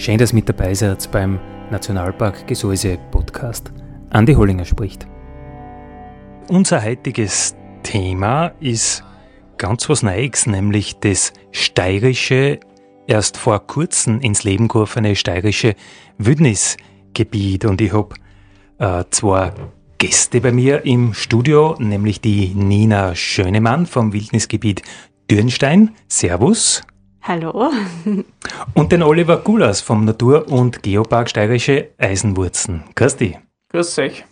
Schön, dass mit dabei seid beim Nationalpark Gesäuse Podcast. Andi Hollinger spricht. Unser heutiges Thema ist ganz was Neues, nämlich das steirische, erst vor kurzem ins Leben gerufene steirische Wildnisgebiet. Und ich habe äh, zwei Gäste bei mir im Studio, nämlich die Nina Schönemann vom Wildnisgebiet Dürnstein. Servus. Hallo. Und den Oliver Gulas vom Natur- und Geopark Steirische Eisenwurzen. Grüß dich. Grüß euch.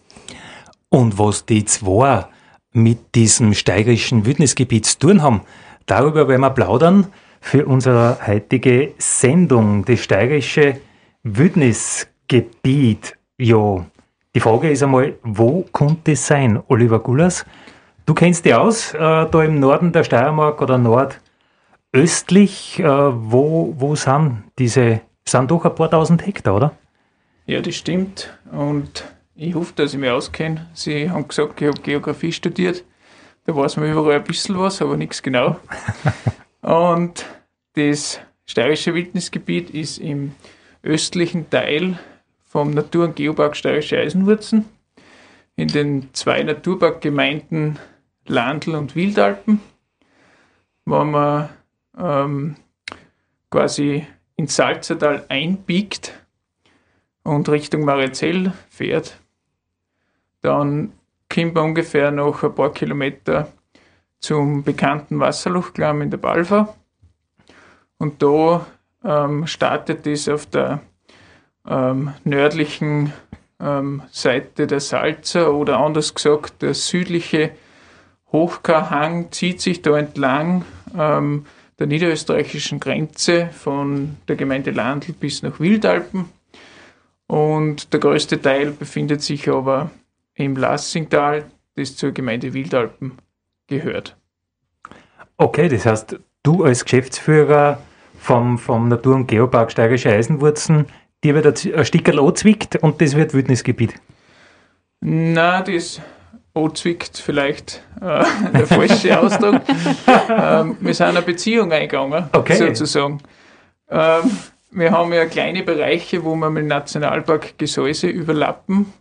Und was die zwei mit diesem steirischen Wildnisgebiet zu tun haben, darüber werden wir plaudern für unsere heutige Sendung, das steirische Wildnisgebiet. Ja, die Frage ist einmal, wo könnte es sein, Oliver Gulas? Du kennst dich aus, äh, da im Norden der Steiermark oder Nord östlich, äh, wo, wo sind diese, sind doch ein paar tausend Hektar, oder? Ja, das stimmt. Und ich hoffe, dass ich mich auskenne. Sie haben gesagt, ich habe Geografie studiert. Da weiß man überall ein bisschen was, aber nichts genau. Und das steirische Wildnisgebiet ist im östlichen Teil vom Natur- und Geopark Steirische Eisenwurzen in den zwei Naturparkgemeinden Landl und Wildalpen. Wenn man ähm, quasi ins Salzertal einbiegt und Richtung Marizell fährt, dann kommt man ungefähr noch ein paar Kilometer zum bekannten Wasserlochklamm in der Balfa. Und da ähm, startet es auf der ähm, nördlichen ähm, Seite der Salzer oder anders gesagt, der südliche Hochkarhang zieht sich da entlang ähm, der niederösterreichischen Grenze von der Gemeinde Landl bis nach Wildalpen. Und der größte Teil befindet sich aber im Lassingtal, das zur Gemeinde Wildalpen gehört. Okay, das heißt, du als Geschäftsführer vom, vom Natur- und Geopark Steirische Eisenwurzen, dir wird ein Stickerl anzwickt und das wird Wildnisgebiet? Na, das anzwickt vielleicht äh, der falsche Ausdruck. ähm, wir sind eine Beziehung eingegangen, okay. sozusagen. Ähm, wir haben ja kleine Bereiche, wo wir mit dem Nationalpark Gesäuse überlappen.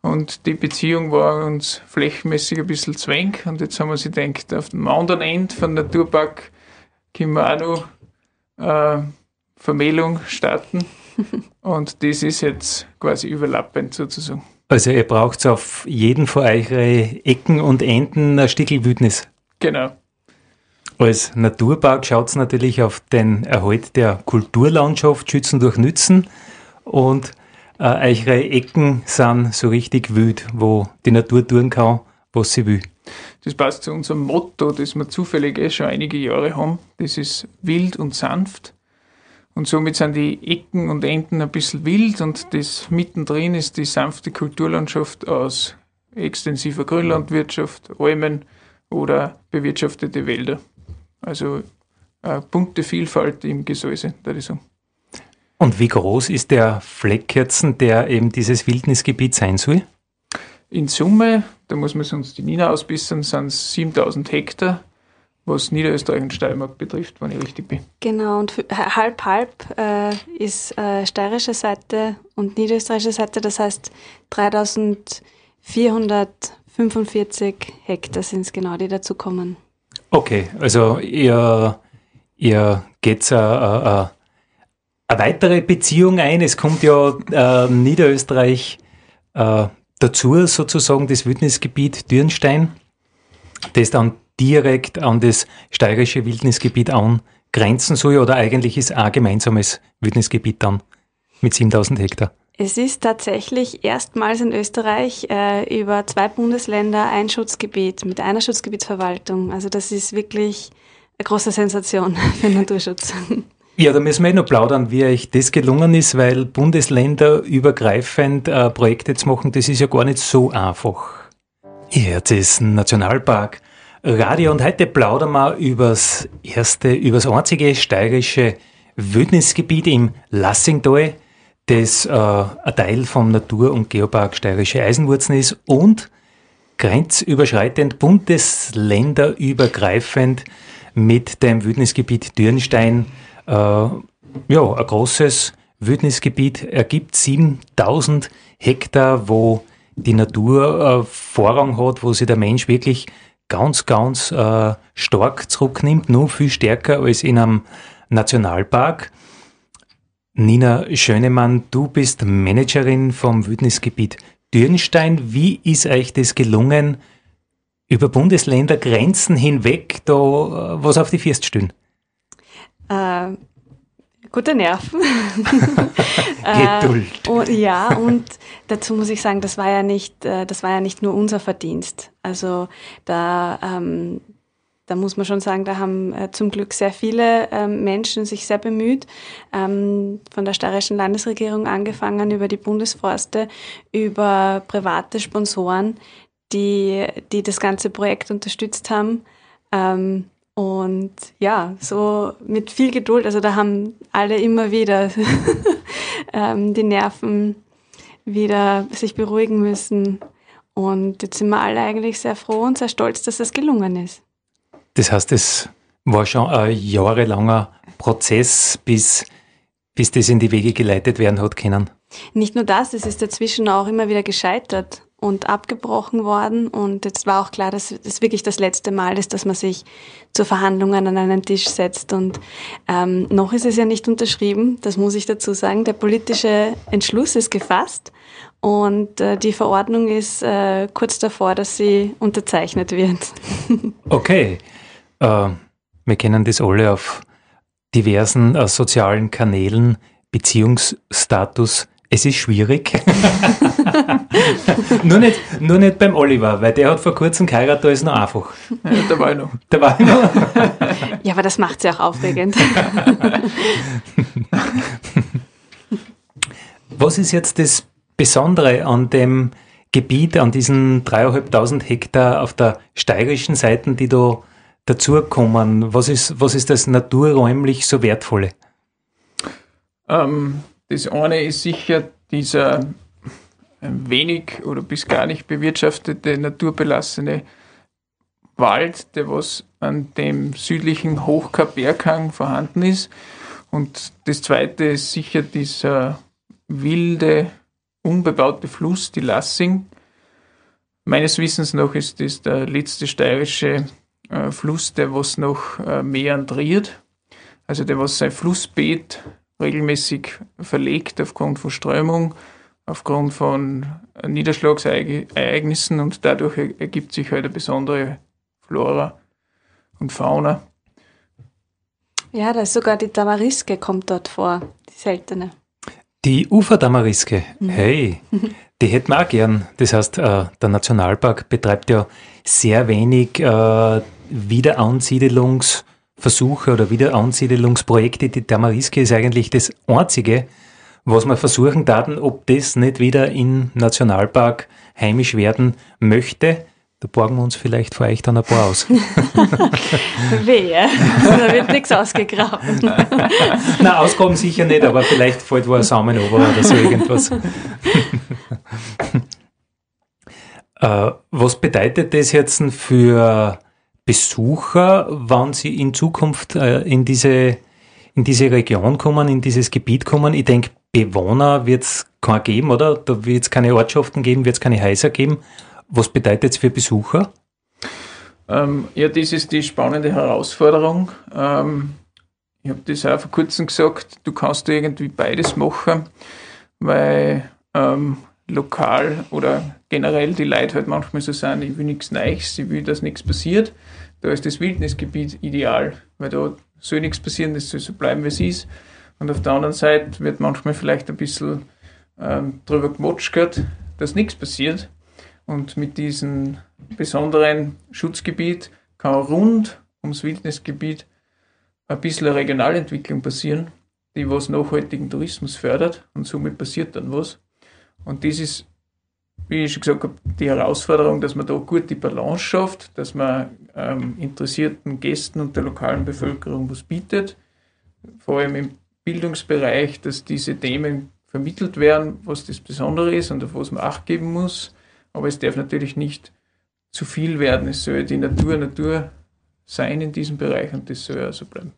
Und die Beziehung war uns flächenmäßig ein bisschen zwäng. Und jetzt haben wir sich gedacht, auf dem anderen Ende von Naturpark können wir auch noch äh, Vermählung starten. Und das ist jetzt quasi überlappend sozusagen. Also ihr braucht auf jeden von eure Ecken und Enden ein Stückel Wildnis. Genau. Als Naturpark schaut es natürlich auf den Erhalt der Kulturlandschaft Schützen durch Nützen und äh, eure Ecken sind so richtig wild, wo die Natur tun kann, was sie will. Das passt zu unserem Motto, das wir zufällig eh schon einige Jahre haben. Das ist wild und sanft. Und somit sind die Ecken und Enden ein bisschen wild und das mittendrin ist die sanfte Kulturlandschaft aus extensiver Grünlandwirtschaft, Almen oder bewirtschaftete Wälder. Also eine bunte Vielfalt im Gesäuse, würde ich sagen. Und wie groß ist der Fleck jetzt, der eben dieses Wildnisgebiet sein soll? In Summe, da muss man uns die Nina ausbissern, sind es 7000 Hektar was Niederösterreich und Steiermark betrifft, wenn ich richtig bin. Genau, und halb halb äh, ist äh, steirische Seite und niederösterreichische Seite, das heißt 3445 Hektar sind es genau, die dazukommen. Okay, also ihr, ihr geht eine weitere Beziehung ein. Es kommt ja äh, Niederösterreich äh, dazu, sozusagen das Wildnisgebiet Dürnstein, das dann direkt an das steirische Wildnisgebiet angrenzen soll oder eigentlich ist ein gemeinsames Wildnisgebiet dann mit 7000 Hektar? Es ist tatsächlich erstmals in Österreich äh, über zwei Bundesländer ein Schutzgebiet mit einer Schutzgebietsverwaltung. Also das ist wirklich eine große Sensation für den Naturschutz. Ja, da müssen wir eh noch plaudern, wie euch das gelungen ist, weil bundesländerübergreifend äh, Projekte zu machen, das ist ja gar nicht so einfach. Ihr hört es, Nationalpark Radio und heute plaudern wir übers erste, übers einzige steirische Wildnisgebiet im Lassingtal, das äh, ein Teil vom Natur- und Geopark Steirische Eisenwurzen ist und grenzüberschreitend, bundesländerübergreifend mit dem Wildnisgebiet Dürnstein äh, ja, ein großes Wildnisgebiet ergibt, 7000 Hektar, wo die Natur äh, Vorrang hat, wo sich der Mensch wirklich ganz, ganz äh, stark zurücknimmt, nur viel stärker als in einem Nationalpark. Nina Schönemann, du bist Managerin vom Wildnisgebiet Dürnstein. Wie ist euch das gelungen, über Bundesländergrenzen hinweg da äh, was auf die First stehen? Äh, gute Nerven. Geduld. Äh, und, ja, und dazu muss ich sagen, das war ja nicht, äh, das war ja nicht nur unser Verdienst. Also da, ähm, da muss man schon sagen, da haben äh, zum Glück sehr viele ähm, Menschen sich sehr bemüht, ähm, von der steirischen Landesregierung angefangen über die Bundesforste, über private Sponsoren, die, die das ganze Projekt unterstützt haben. Ähm, und ja, so mit viel Geduld, also da haben alle immer wieder ähm, die Nerven wieder sich beruhigen müssen. Und jetzt sind wir alle eigentlich sehr froh und sehr stolz, dass es gelungen ist. Das heißt, es war schon ein jahrelanger Prozess, bis, bis das in die Wege geleitet werden hat können. Nicht nur das, es ist dazwischen auch immer wieder gescheitert und abgebrochen worden. Und jetzt war auch klar, dass es wirklich das letzte Mal ist, dass man sich zu Verhandlungen an einen Tisch setzt. Und ähm, noch ist es ja nicht unterschrieben, das muss ich dazu sagen. Der politische Entschluss ist gefasst und äh, die Verordnung ist äh, kurz davor, dass sie unterzeichnet wird. okay. Äh, wir kennen das alle auf diversen äh, sozialen Kanälen, Beziehungsstatus es ist schwierig. nur, nicht, nur nicht beim Oliver, weil der hat vor kurzem geheiratet, da ist noch einfach. Ja, da war ich noch. Da war ich noch. ja, aber das macht es ja auch aufregend. Was ist jetzt das Besondere an dem Gebiet, an diesen dreieinhalbtausend Hektar auf der steirischen Seite, die da dazukommen? Was ist, was ist das naturräumlich so Wertvolle? Ähm, das eine ist sicher dieser wenig oder bis gar nicht bewirtschaftete, naturbelassene Wald, der was an dem südlichen Hochkap-Berghang vorhanden ist. Und das zweite ist sicher dieser wilde, unbebaute Fluss, die Lassing. Meines Wissens nach ist das der letzte steirische äh, Fluss, der was noch äh, meandriert. Also der was sein Flussbeet regelmäßig verlegt aufgrund von Strömung, aufgrund von Niederschlagsereignissen und dadurch ergibt sich halt eine besondere Flora und Fauna. Ja, da ist sogar die Tamariske kommt dort vor, die seltene. Die Uferdamariske, mhm. hey, die hätten wir auch gern. Das heißt, äh, der Nationalpark betreibt ja sehr wenig äh, Wiederansiedelungs- Versuche oder Wiederansiedelungsprojekte. Die Tamariske ist eigentlich das einzige, was wir versuchen daten, ob das nicht wieder im Nationalpark heimisch werden möchte. Da borgen wir uns vielleicht vor euch dann ein paar aus. Wehe, da wird nichts ausgegraben. Na, Ausgaben sicher nicht, aber vielleicht fällt wo ein Samen over oder so irgendwas. äh, was bedeutet das jetzt für Besucher, wann sie in Zukunft äh, in, diese, in diese Region kommen, in dieses Gebiet kommen? Ich denke, Bewohner wird es keine geben, oder? Da wird es keine Ortschaften geben, wird es keine Häuser geben. Was bedeutet es für Besucher? Ähm, ja, das ist die spannende Herausforderung. Ähm, ich habe das auch vor kurzem gesagt, du kannst irgendwie beides machen, weil ähm, lokal oder generell die Leute halt manchmal so sagen, ich will nichts Neues, ich will, dass nichts passiert. Da ist das Wildnisgebiet ideal, weil da soll nichts passieren, das soll so bleiben, wie es ist. Und auf der anderen Seite wird manchmal vielleicht ein bisschen ähm, darüber gemotschert, dass nichts passiert. Und mit diesem besonderen Schutzgebiet kann rund ums Wildnisgebiet ein bisschen eine Regionalentwicklung passieren, die was nachhaltigen Tourismus fördert und somit passiert dann was. Und das ist, wie ich schon gesagt habe, die Herausforderung, dass man da gut die Balance schafft, dass man ähm, interessierten Gästen und der lokalen Bevölkerung was bietet, vor allem im Bildungsbereich, dass diese Themen vermittelt werden, was das Besondere ist und auf was man Acht geben muss. Aber es darf natürlich nicht zu viel werden. Es soll die Natur Natur sein in diesem Bereich und das soll ja so bleiben.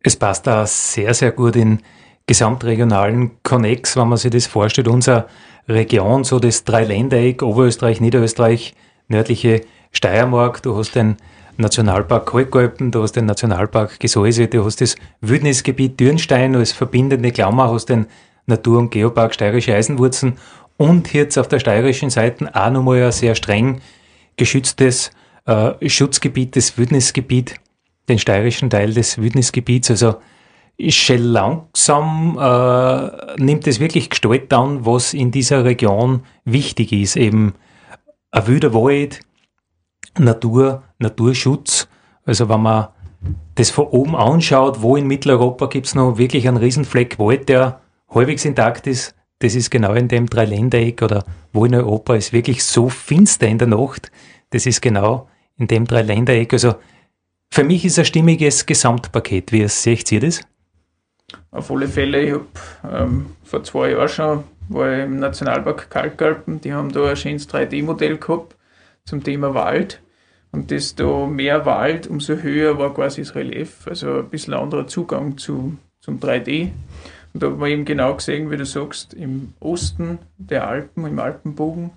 Es passt da sehr, sehr gut in gesamtregionalen Connex, wenn man sich das vorstellt. Unsere Region, so das Dreiländereck, Oberösterreich, Niederösterreich, nördliche Steiermark, du hast den Nationalpark Kalkalpen, du hast den Nationalpark Gesäuse, du hast das Wildnisgebiet Dürnstein als verbindende Klammer, hast den Natur- und Geopark Steirische Eisenwurzen und jetzt auf der steirischen Seite auch nochmal ein sehr streng geschütztes äh, Schutzgebiet, das Wildnisgebiet, den steirischen Teil des Wildnisgebiets. Also schon langsam äh, nimmt es wirklich Gestalt an, was in dieser Region wichtig ist. Eben ein wilder Wald, Natur, Naturschutz. Also wenn man das von oben anschaut, wo in Mitteleuropa gibt es noch wirklich einen Riesenfleck Wald, der halbwegs intakt ist, das ist genau in dem Dreiländereck oder wo in Europa ist wirklich so finster in der Nacht, das ist genau in dem Dreiländereck. Also für mich ist ein stimmiges Gesamtpaket. Wie seht ihr das? Auf alle Fälle, ich habe ähm, vor zwei Jahren schon war ich im Nationalpark Kalkalpen, die haben da ein schönes 3D-Modell gehabt zum Thema Wald. Und desto mehr Wald, umso höher war quasi das Relief, also ein bisschen anderer Zugang zu, zum 3D. Und da hat man eben genau gesehen, wie du sagst, im Osten der Alpen, im Alpenbogen,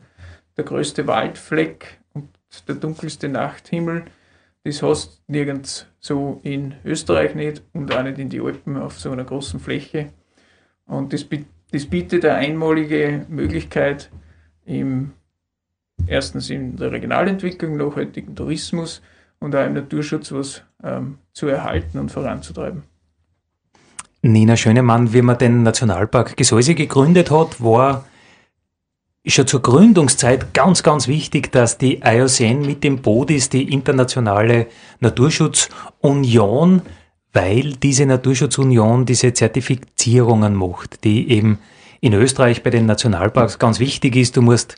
der größte Waldfleck und der dunkelste Nachthimmel. Das hast nirgends so in Österreich nicht und auch nicht in die Alpen auf so einer großen Fläche. Und das, das bietet eine einmalige Möglichkeit, im, erstens in der Regionalentwicklung, nachhaltigen Tourismus und auch im Naturschutz was ähm, zu erhalten und voranzutreiben. Nina Schönemann, wie man den Nationalpark Gesäuse gegründet hat, war schon zur Gründungszeit ganz, ganz wichtig, dass die IOCN mit dem Boot ist, die internationale Naturschutzunion, weil diese Naturschutzunion diese Zertifizierungen macht, die eben in Österreich bei den Nationalparks ganz wichtig ist. Du musst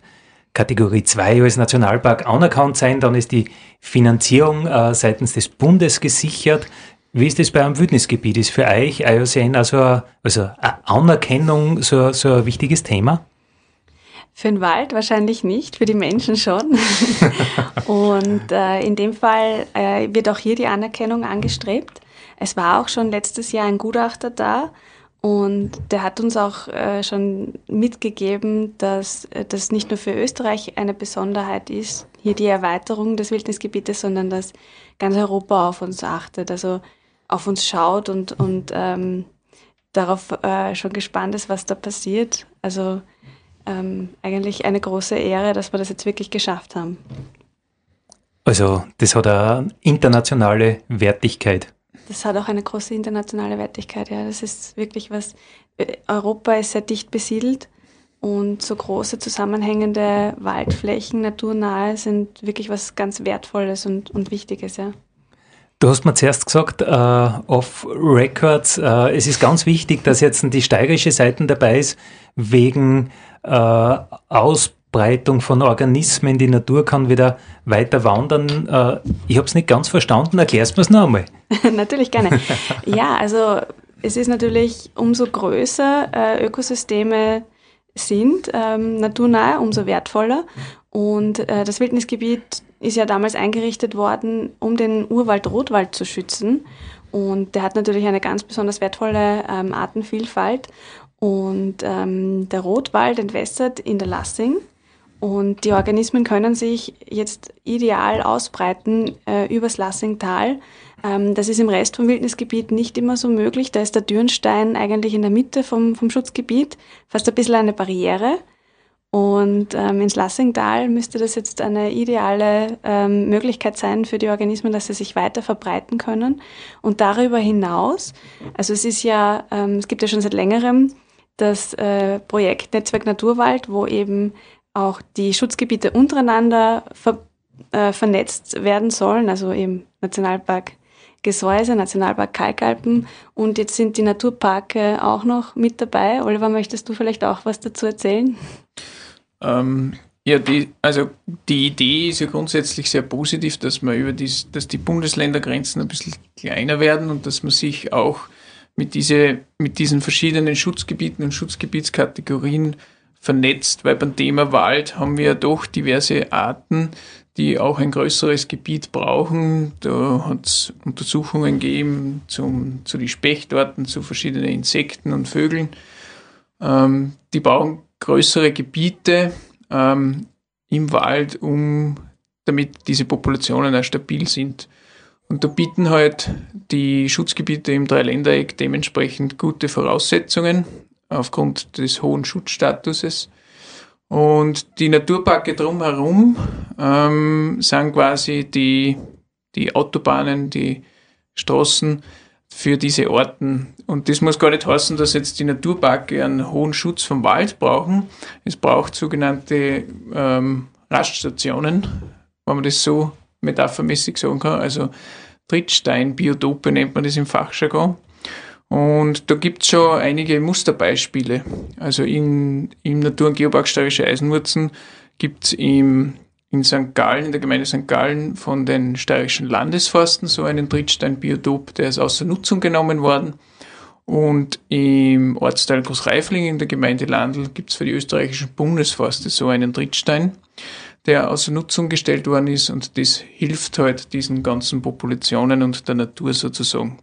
Kategorie 2 als Nationalpark anerkannt sein, dann ist die Finanzierung äh, seitens des Bundes gesichert. Wie ist das bei einem Wildnisgebiet? Ist für euch IOCN also, also eine Anerkennung so, so ein wichtiges Thema? Für den Wald wahrscheinlich nicht, für die Menschen schon. und äh, in dem Fall äh, wird auch hier die Anerkennung angestrebt. Es war auch schon letztes Jahr ein Gutachter da und der hat uns auch äh, schon mitgegeben, dass äh, das nicht nur für Österreich eine Besonderheit ist, hier die Erweiterung des Wildnisgebietes, sondern dass ganz Europa auf uns achtet. Also auf uns schaut und, und ähm, darauf äh, schon gespannt ist, was da passiert. Also ähm, eigentlich eine große Ehre, dass wir das jetzt wirklich geschafft haben. Also das hat eine internationale Wertigkeit. Das hat auch eine große internationale Wertigkeit, ja. Das ist wirklich was. Europa ist sehr dicht besiedelt und so große zusammenhängende Waldflächen, naturnahe, sind wirklich was ganz Wertvolles und, und Wichtiges, ja. Du hast mir zuerst gesagt, äh, off Records, äh, es ist ganz wichtig, dass jetzt die steirische Seite dabei ist, wegen äh, Ausbreitung von Organismen. Die Natur kann wieder weiter wandern. Äh, ich habe es nicht ganz verstanden. Erklärst du es noch einmal? natürlich gerne. ja, also es ist natürlich umso größer äh, Ökosysteme sind, ähm, naturnahe, umso wertvoller. Und äh, das Wildnisgebiet ist ja damals eingerichtet worden, um den Urwald Rotwald zu schützen. Und der hat natürlich eine ganz besonders wertvolle ähm, Artenvielfalt. Und ähm, der Rotwald entwässert in der Lassing. Und die Organismen können sich jetzt ideal ausbreiten äh, übers Lassingtal. Ähm, das ist im Rest vom Wildnisgebiet nicht immer so möglich. Da ist der Dürnstein eigentlich in der Mitte vom, vom Schutzgebiet, fast ein bisschen eine Barriere. Und ähm, ins Lassingtal müsste das jetzt eine ideale ähm, Möglichkeit sein für die Organismen, dass sie sich weiter verbreiten können. Und darüber hinaus, also es ist ja, ähm, es gibt ja schon seit längerem das äh, Projekt Netzwerk Naturwald, wo eben auch die Schutzgebiete untereinander ver äh, vernetzt werden sollen, also im Nationalpark Gesäuse, Nationalpark Kalkalpen und jetzt sind die Naturparke auch noch mit dabei. Oliver, möchtest du vielleicht auch was dazu erzählen? Ähm, ja, die, also die Idee ist ja grundsätzlich sehr positiv, dass man über dies, dass die Bundesländergrenzen ein bisschen kleiner werden und dass man sich auch mit, diese, mit diesen verschiedenen Schutzgebieten und Schutzgebietskategorien vernetzt, weil beim Thema Wald haben wir ja doch diverse Arten, die auch ein größeres Gebiet brauchen. Da hat es Untersuchungen gegeben zum, zu den Spechtorten, zu verschiedenen Insekten und Vögeln. Ähm, die brauchen größere Gebiete ähm, im Wald, um damit diese Populationen auch stabil sind. Und da bieten halt die Schutzgebiete im Dreiländereck dementsprechend gute Voraussetzungen aufgrund des hohen Schutzstatuses. Und die Naturparke drumherum ähm, sind quasi die, die Autobahnen, die Straßen für diese Orten. Und das muss gar nicht heißen, dass jetzt die Naturparke einen hohen Schutz vom Wald brauchen. Es braucht sogenannte ähm, Raststationen, wenn man das so metaphermäßig sagen kann. Also Trittsteinbiotope nennt man das im Fachjargon. Und da gibt es schon einige Musterbeispiele. Also in, im Natur- und Geopark Steirische Eisenwurzen gibt es in St. Gallen, in der Gemeinde St. Gallen von den steirischen Landesforsten so einen Trittsteinbiotop, der ist außer Nutzung genommen worden. Und im Ortsteil Großreifling in der Gemeinde Landl gibt es für die österreichischen Bundesforste so einen Trittstein, der außer Nutzung gestellt worden ist und das hilft halt diesen ganzen Populationen und der Natur sozusagen.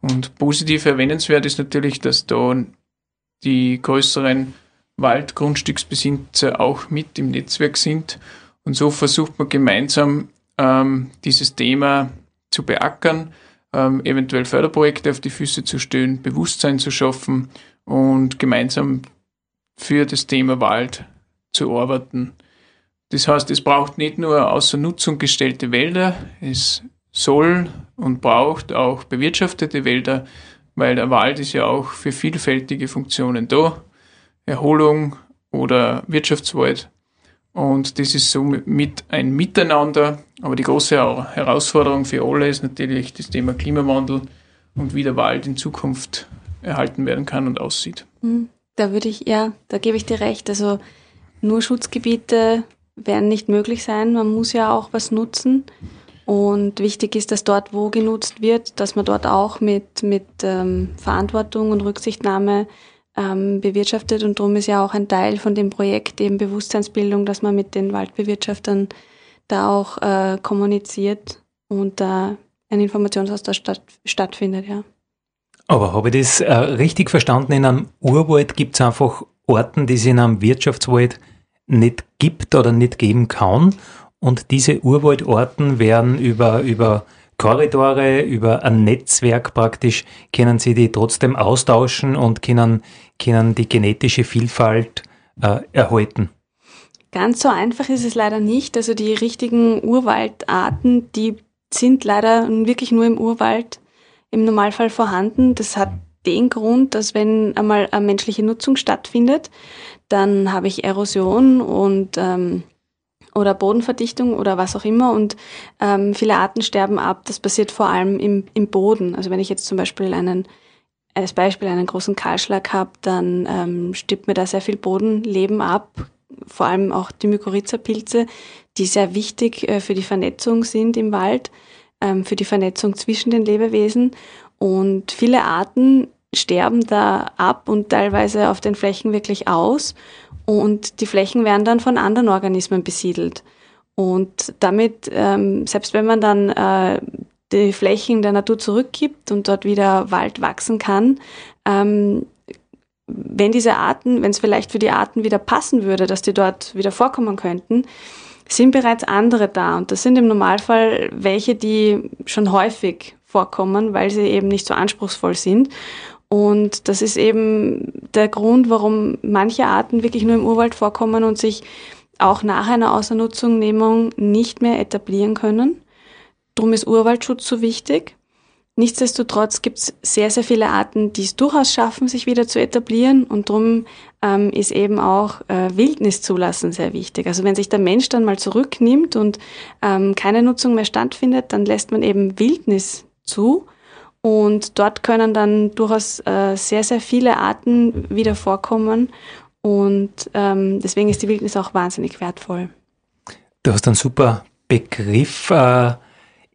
Und positiv erwähnenswert ist natürlich, dass da die größeren Waldgrundstücksbesitzer auch mit im Netzwerk sind. Und so versucht man gemeinsam ähm, dieses Thema zu beackern, ähm, eventuell Förderprojekte auf die Füße zu stellen, Bewusstsein zu schaffen und gemeinsam für das Thema Wald zu arbeiten. Das heißt, es braucht nicht nur außer Nutzung gestellte Wälder, es soll und braucht auch bewirtschaftete Wälder, weil der Wald ist ja auch für vielfältige Funktionen da. Erholung oder Wirtschaftswald. Und das ist somit ein Miteinander. Aber die große Herausforderung für alle ist natürlich das Thema Klimawandel und wie der Wald in Zukunft erhalten werden kann und aussieht. Hm, da würde ich, ja, da gebe ich dir recht. Also nur Schutzgebiete werden nicht möglich sein. Man muss ja auch was nutzen. Und wichtig ist, dass dort, wo genutzt wird, dass man dort auch mit, mit ähm, Verantwortung und Rücksichtnahme ähm, bewirtschaftet. Und darum ist ja auch ein Teil von dem Projekt eben Bewusstseinsbildung, dass man mit den Waldbewirtschaftern da auch äh, kommuniziert und da ein Informationsaustausch statt, stattfindet, ja. Aber habe ich das äh, richtig verstanden? In einem Urwald gibt es einfach Orten, die es in einem Wirtschaftswald nicht gibt oder nicht geben kann. Und diese Urwaldorten werden über, über Korridore, über ein Netzwerk praktisch, können sie die trotzdem austauschen und können, können die genetische Vielfalt äh, erhalten. Ganz so einfach ist es leider nicht. Also die richtigen Urwaldarten, die sind leider wirklich nur im Urwald im Normalfall vorhanden. Das hat den Grund, dass wenn einmal eine menschliche Nutzung stattfindet, dann habe ich Erosion und ähm, oder Bodenverdichtung oder was auch immer und ähm, viele Arten sterben ab. Das passiert vor allem im, im Boden. Also wenn ich jetzt zum Beispiel einen als Beispiel einen großen Kahlschlag habe, dann ähm, stirbt mir da sehr viel Bodenleben ab, vor allem auch die Mykorrhiza-Pilze, die sehr wichtig äh, für die Vernetzung sind im Wald, ähm, für die Vernetzung zwischen den Lebewesen. Und viele Arten sterben da ab und teilweise auf den Flächen wirklich aus. Und die Flächen werden dann von anderen Organismen besiedelt. Und damit, ähm, selbst wenn man dann äh, die Flächen der Natur zurückgibt und dort wieder Wald wachsen kann, ähm, wenn diese Arten, wenn es vielleicht für die Arten wieder passen würde, dass die dort wieder vorkommen könnten, sind bereits andere da. Und das sind im Normalfall welche, die schon häufig vorkommen, weil sie eben nicht so anspruchsvoll sind. Und das ist eben der Grund, warum manche Arten wirklich nur im Urwald vorkommen und sich auch nach einer Außernutzungnehmung nicht mehr etablieren können. Drum ist Urwaldschutz so wichtig. Nichtsdestotrotz gibt es sehr, sehr viele Arten, die es durchaus schaffen, sich wieder zu etablieren. Und darum ähm, ist eben auch äh, Wildnis zulassen sehr wichtig. Also wenn sich der Mensch dann mal zurücknimmt und ähm, keine Nutzung mehr stattfindet, dann lässt man eben Wildnis zu. Und dort können dann durchaus äh, sehr, sehr viele Arten wieder vorkommen. Und ähm, deswegen ist die Wildnis auch wahnsinnig wertvoll. Du hast einen super Begriff. Äh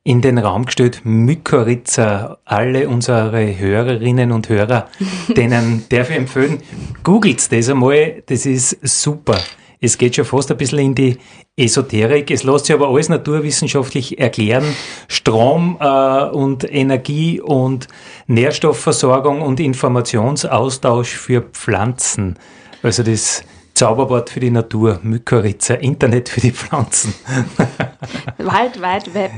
in den Raum gestellt, Mykorrhiza. Alle unsere Hörerinnen und Hörer, denen darf ich empfehlen, googelt das einmal, das ist super. Es geht schon fast ein bisschen in die Esoterik. Es lässt sich aber alles naturwissenschaftlich erklären. Strom äh, und Energie und Nährstoffversorgung und Informationsaustausch für Pflanzen. Also das Zauberwort für die Natur, Mykorrhiza, Internet für die Pflanzen. Wald Wide Web.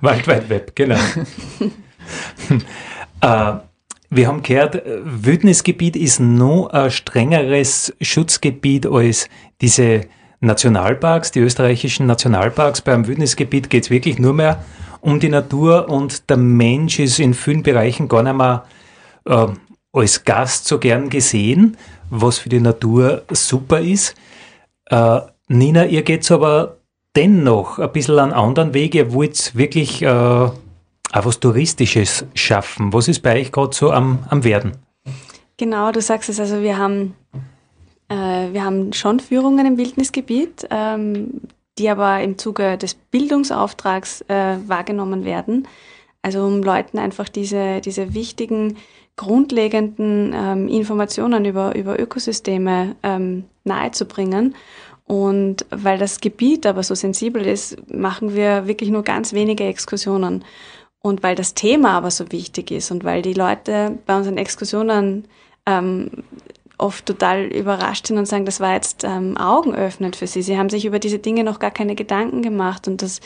Wald Wide Web, genau. äh, wir haben gehört, Wildnisgebiet ist noch ein strengeres Schutzgebiet als diese Nationalparks, die österreichischen Nationalparks. Beim Wildnisgebiet geht es wirklich nur mehr um die Natur und der Mensch ist in vielen Bereichen gar nicht mehr äh, als Gast so gern gesehen was für die Natur super ist. Äh, Nina, ihr geht aber dennoch ein bisschen einen anderen Weg. Ihr wollt wirklich äh, auch was Touristisches schaffen. Was ist bei euch gerade so am, am Werden? Genau, du sagst es. Also wir haben, äh, wir haben schon Führungen im Wildnisgebiet, ähm, die aber im Zuge des Bildungsauftrags äh, wahrgenommen werden. Also um Leuten einfach diese, diese wichtigen grundlegenden ähm, Informationen über, über Ökosysteme ähm, nahezubringen. Und weil das Gebiet aber so sensibel ist, machen wir wirklich nur ganz wenige Exkursionen. Und weil das Thema aber so wichtig ist und weil die Leute bei unseren Exkursionen ähm, oft total überrascht sind und sagen, das war jetzt ähm, augenöffnend für sie. Sie haben sich über diese Dinge noch gar keine Gedanken gemacht und das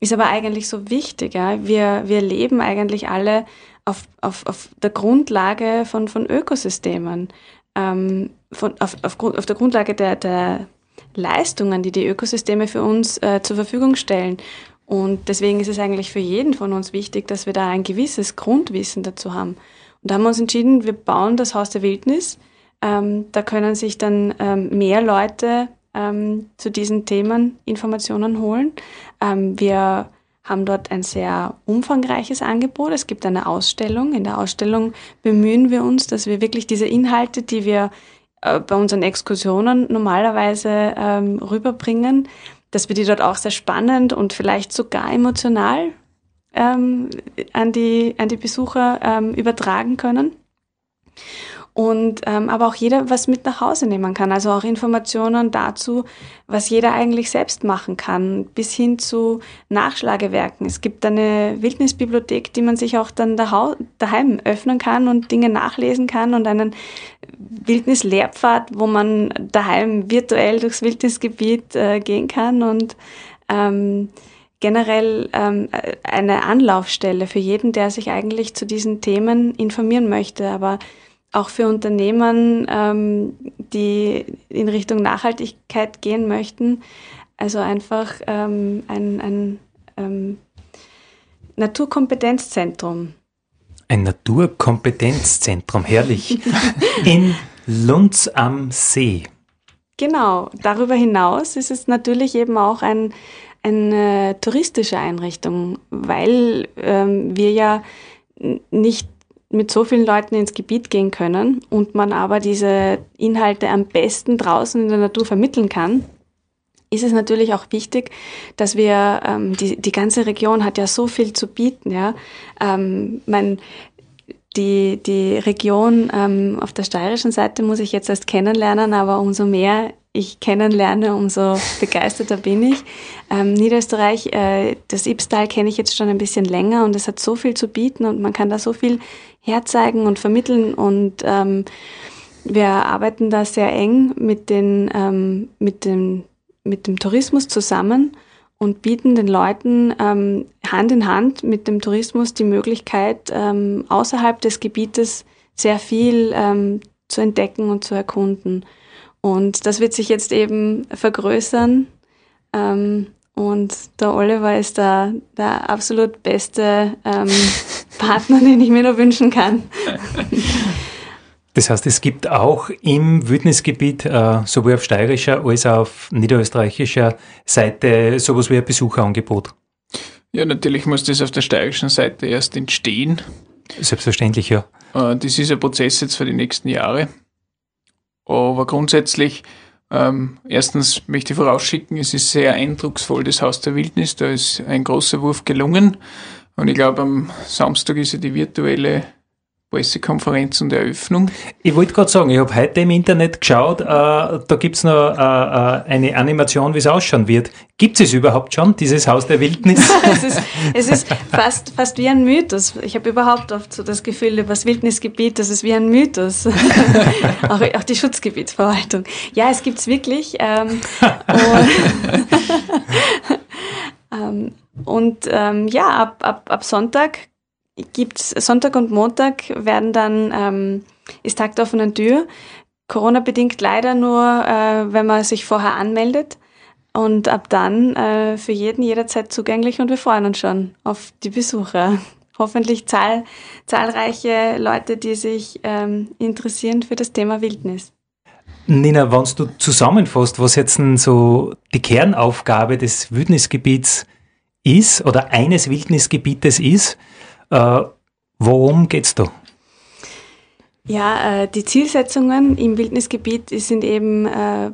ist aber eigentlich so wichtig. Ja? Wir, wir leben eigentlich alle auf, auf, auf der Grundlage von, von Ökosystemen, ähm, von, auf, auf, auf der Grundlage der, der Leistungen, die die Ökosysteme für uns äh, zur Verfügung stellen. Und deswegen ist es eigentlich für jeden von uns wichtig, dass wir da ein gewisses Grundwissen dazu haben. Und da haben wir uns entschieden, wir bauen das Haus der Wildnis. Ähm, da können sich dann ähm, mehr Leute ähm, zu diesen Themen Informationen holen. Ähm, wir haben dort ein sehr umfangreiches Angebot. Es gibt eine Ausstellung. In der Ausstellung bemühen wir uns, dass wir wirklich diese Inhalte, die wir äh, bei unseren Exkursionen normalerweise ähm, rüberbringen, dass wir die dort auch sehr spannend und vielleicht sogar emotional ähm, an, die, an die Besucher ähm, übertragen können und ähm, aber auch jeder was mit nach Hause nehmen kann. Also auch Informationen dazu, was jeder eigentlich selbst machen kann, bis hin zu Nachschlagewerken. Es gibt eine Wildnisbibliothek, die man sich auch dann daheim öffnen kann und Dinge nachlesen kann und einen Wildnislehrpfad, wo man daheim virtuell durchs Wildnisgebiet äh, gehen kann und ähm, generell ähm, eine Anlaufstelle für jeden, der sich eigentlich zu diesen Themen informieren möchte. Aber auch für Unternehmen, ähm, die in Richtung Nachhaltigkeit gehen möchten. Also einfach ähm, ein, ein ähm, Naturkompetenzzentrum. Ein Naturkompetenzzentrum, herrlich. in Lunds am See. Genau, darüber hinaus ist es natürlich eben auch ein, eine touristische Einrichtung, weil ähm, wir ja nicht mit so vielen Leuten ins Gebiet gehen können und man aber diese Inhalte am besten draußen in der Natur vermitteln kann, ist es natürlich auch wichtig, dass wir, ähm, die, die ganze Region hat ja so viel zu bieten, ja. Ähm, mein, die, die Region ähm, auf der steirischen Seite muss ich jetzt erst kennenlernen, aber umso mehr ich kennenlerne, umso begeisterter bin ich. Ähm, Niederösterreich, äh, das Ibstal kenne ich jetzt schon ein bisschen länger und es hat so viel zu bieten und man kann da so viel herzeigen und vermitteln und ähm, wir arbeiten da sehr eng mit, den, ähm, mit, dem, mit dem Tourismus zusammen und bieten den Leuten ähm, Hand in Hand mit dem Tourismus die Möglichkeit, ähm, außerhalb des Gebietes sehr viel ähm, zu entdecken und zu erkunden. Und das wird sich jetzt eben vergrößern. Ähm, Und der Oliver ist der, der absolut beste ähm, Partner, den ich mir nur wünschen kann. Das heißt, es gibt auch im Wildnisgebiet, äh, sowohl auf steirischer als auch auf niederösterreichischer Seite, sowas wie ein Besucherangebot. Ja, natürlich muss das auf der steirischen Seite erst entstehen. Selbstverständlich, ja. Äh, das ist ein Prozess jetzt für die nächsten Jahre. Aber grundsätzlich, ähm, erstens möchte ich vorausschicken, es ist sehr eindrucksvoll, das Haus der Wildnis. Da ist ein großer Wurf gelungen. Und ich glaube, am Samstag ist ja die virtuelle Pressekonferenz und Eröffnung. Ich wollte gerade sagen, ich habe heute im Internet geschaut, äh, da gibt es noch äh, äh, eine Animation, wie es ausschauen wird. Gibt es überhaupt schon, dieses Haus der Wildnis? es ist, es ist fast, fast wie ein Mythos. Ich habe überhaupt oft so das Gefühl, über das Wildnisgebiet, das ist wie ein Mythos. auch, auch, die Schutzgebietsverwaltung. Ja, es gibt es wirklich. Ähm, und, ähm, und ähm, ja, ab, ab, ab Sonntag gibt's Sonntag und Montag werden dann ähm, ist Tag der offenen Tür. Corona bedingt leider nur, äh, wenn man sich vorher anmeldet. Und ab dann äh, für jeden jederzeit zugänglich und wir freuen uns schon auf die Besucher. Hoffentlich zahl, zahlreiche Leute, die sich ähm, interessieren für das Thema Wildnis. Nina, wenn du zusammenfasst, was jetzt so die Kernaufgabe des Wildnisgebiets ist oder eines Wildnisgebietes ist, äh, worum es da? Ja, äh, die Zielsetzungen im Wildnisgebiet sind eben äh,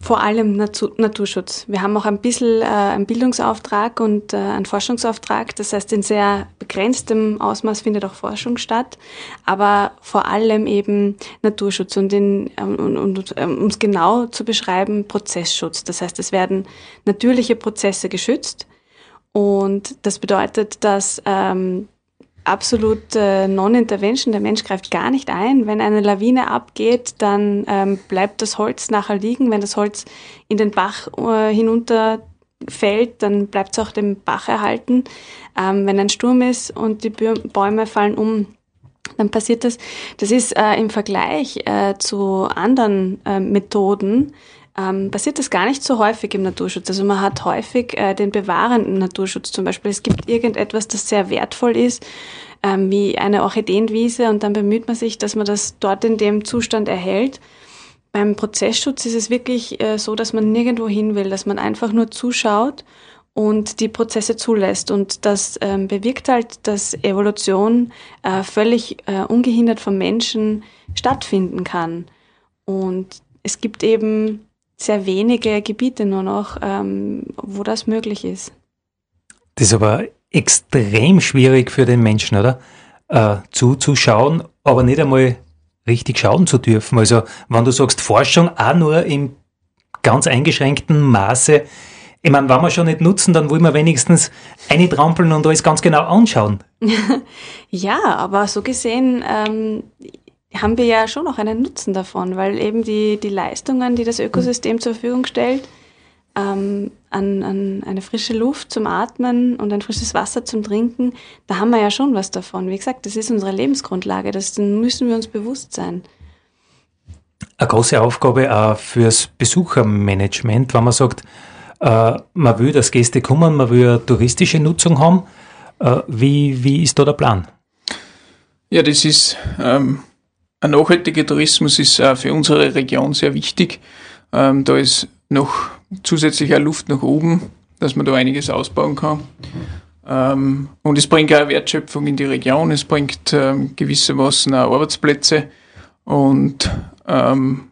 vor allem Natur Naturschutz. Wir haben auch ein bisschen äh, einen Bildungsauftrag und äh, einen Forschungsauftrag. Das heißt, in sehr begrenztem Ausmaß findet auch Forschung statt, aber vor allem eben Naturschutz und, in, ähm, und, und ähm, um es genau zu beschreiben, Prozessschutz. Das heißt, es werden natürliche Prozesse geschützt und das bedeutet, dass ähm, absolut äh, Non-Intervention. Der Mensch greift gar nicht ein. Wenn eine Lawine abgeht, dann ähm, bleibt das Holz nachher liegen. Wenn das Holz in den Bach äh, hinunterfällt, dann bleibt es auch dem Bach erhalten. Ähm, wenn ein Sturm ist und die Bäume fallen um, dann passiert das. Das ist äh, im Vergleich äh, zu anderen äh, Methoden ähm, passiert das gar nicht so häufig im Naturschutz. Also man hat häufig äh, den bewahrenden Naturschutz zum Beispiel. Es gibt irgendetwas, das sehr wertvoll ist, ähm, wie eine Orchideenwiese und dann bemüht man sich, dass man das dort in dem Zustand erhält. Beim Prozessschutz ist es wirklich äh, so, dass man nirgendwo hin will, dass man einfach nur zuschaut und die Prozesse zulässt. Und das ähm, bewirkt halt, dass Evolution äh, völlig äh, ungehindert vom Menschen stattfinden kann. Und es gibt eben sehr wenige Gebiete nur noch, ähm, wo das möglich ist. Das ist aber extrem schwierig für den Menschen, oder? Äh, zuzuschauen, aber nicht einmal richtig schauen zu dürfen. Also, wenn du sagst Forschung, auch nur im ganz eingeschränkten Maße. Ich meine, wenn wir schon nicht nutzen, dann wollen wir wenigstens eine trampeln und alles ganz genau anschauen. ja, aber so gesehen ähm, haben wir ja schon noch einen Nutzen davon, weil eben die, die Leistungen, die das Ökosystem zur Verfügung stellt, ähm, an, an eine frische Luft zum Atmen und ein frisches Wasser zum Trinken, da haben wir ja schon was davon. Wie gesagt, das ist unsere Lebensgrundlage, das müssen wir uns bewusst sein. Eine große Aufgabe auch fürs Besuchermanagement, wenn man sagt, äh, man will, dass Gäste kommen, man will eine touristische Nutzung haben. Äh, wie, wie ist da der Plan? Ja, das ist ähm, ein nachhaltiger Tourismus ist äh, für unsere Region sehr wichtig. Ähm, da ist noch zusätzlicher Luft nach oben, dass man da einiges ausbauen kann. Ähm, und es bringt auch Wertschöpfung in die Region, es bringt ähm, gewissermaßen auch Arbeitsplätze und ähm,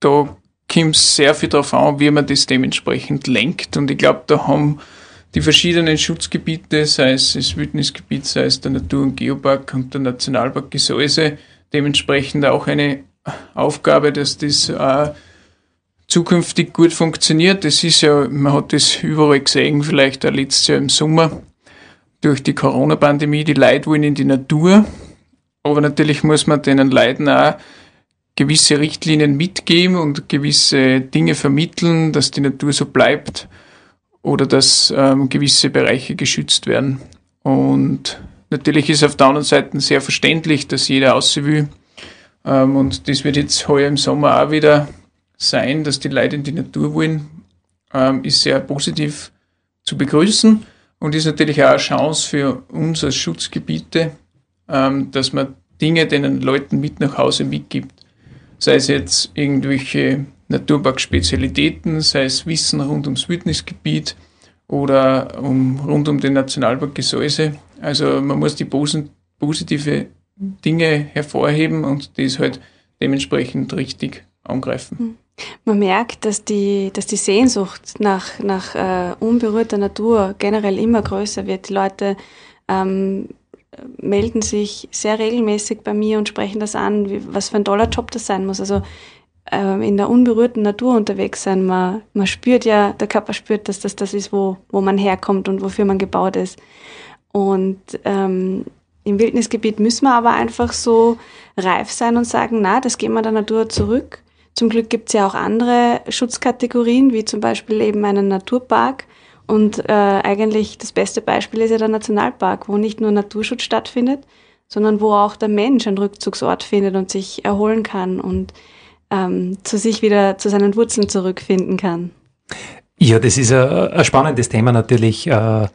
da kommt es sehr viel darauf an, wie man das dementsprechend lenkt. Und ich glaube, da haben die verschiedenen Schutzgebiete, sei es das Wildnisgebiet, sei es der Natur- und Geopark und der Nationalpark Gesäuse, dementsprechend auch eine Aufgabe, dass das äh, zukünftig gut funktioniert. Das ist ja, man hat das überall gesehen, vielleicht auch letztes Jahr im Sommer durch die Corona-Pandemie. Die Leute wollen in die Natur, aber natürlich muss man denen Leuten auch gewisse Richtlinien mitgeben und gewisse Dinge vermitteln, dass die Natur so bleibt oder dass ähm, gewisse Bereiche geschützt werden. Und Natürlich ist auf der anderen Seite sehr verständlich, dass jeder aussehen will. Ähm, und das wird jetzt heuer im Sommer auch wieder sein, dass die Leute in die Natur wollen. ähm, ist sehr positiv zu begrüßen und ist natürlich auch eine Chance für uns als Schutzgebiete, ähm, dass man Dinge den Leuten mit nach Hause mitgibt. Sei es jetzt irgendwelche Naturpark-Spezialitäten, sei es Wissen rund ums Wildnisgebiet oder um, rund um den Nationalpark Gesäuse. Also man muss die positive Dinge hervorheben und das halt dementsprechend richtig angreifen. Hm. Man merkt, dass die, dass die Sehnsucht nach, nach äh, unberührter Natur generell immer größer wird. Die Leute ähm, melden sich sehr regelmäßig bei mir und sprechen das an, wie, was für ein toller Job das sein muss. Also äh, in der unberührten Natur unterwegs sein. Man, man spürt ja, der Körper spürt, dass das das ist, wo, wo man herkommt und wofür man gebaut ist. Und ähm, im Wildnisgebiet müssen wir aber einfach so reif sein und sagen, na, das geben wir der Natur zurück. Zum Glück gibt es ja auch andere Schutzkategorien, wie zum Beispiel eben einen Naturpark. Und äh, eigentlich das beste Beispiel ist ja der Nationalpark, wo nicht nur Naturschutz stattfindet, sondern wo auch der Mensch einen Rückzugsort findet und sich erholen kann und ähm, zu sich wieder, zu seinen Wurzeln zurückfinden kann. Ja, das ist ein, ein spannendes Thema natürlich, äh,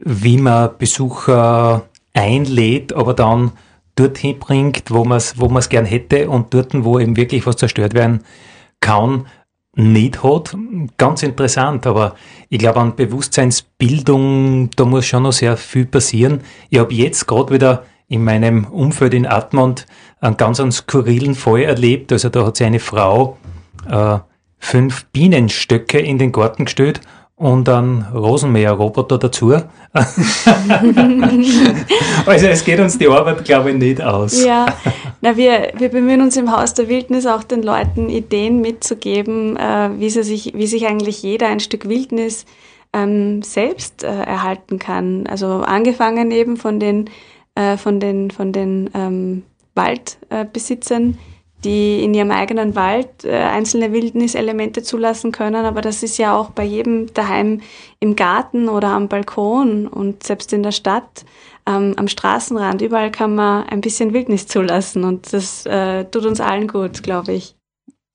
wie man Besucher einlädt, aber dann dorthin bringt, wo man es wo man's gern hätte und dort, wo eben wirklich was zerstört werden kann, nicht hat. Ganz interessant, aber ich glaube an Bewusstseinsbildung, da muss schon noch sehr viel passieren. Ich habe jetzt gerade wieder in meinem Umfeld in Atmund einen ganz einen skurrilen Fall erlebt. Also da hat sich eine Frau äh, fünf Bienenstöcke in den Garten gestellt und einen Rosenmäher-Roboter dazu. also es geht uns die Arbeit, glaube ich, nicht aus. Ja, na, wir, wir bemühen uns im Haus der Wildnis auch den Leuten Ideen mitzugeben, äh, wie, sie sich, wie sich eigentlich jeder ein Stück Wildnis ähm, selbst äh, erhalten kann. Also angefangen eben von den, äh, von den, von den ähm, Waldbesitzern, die in ihrem eigenen Wald äh, einzelne Wildniselemente zulassen können, aber das ist ja auch bei jedem daheim im Garten oder am Balkon und selbst in der Stadt, ähm, am Straßenrand, überall kann man ein bisschen Wildnis zulassen und das äh, tut uns allen gut, glaube ich.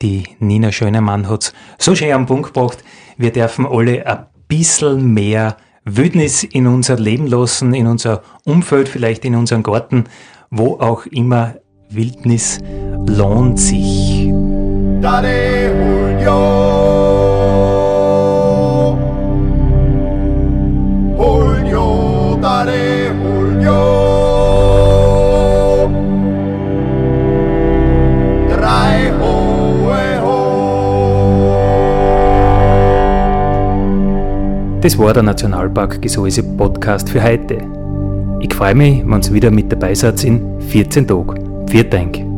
Die Nina Schönemann hat's so schön am Punkt gebracht, wir dürfen alle ein bisschen mehr Wildnis in unser Leben lassen, in unser Umfeld, vielleicht in unseren Garten, wo auch immer Wildnis lohnt sich. Dare Julio. Julio, dare Julio. Drei hohe ho. Das war der Nationalpark Gesäuse Podcast für heute. Ich freue mich, wenn ihr wieder mit dabei seid in 14 Tagen. Vielen Dank.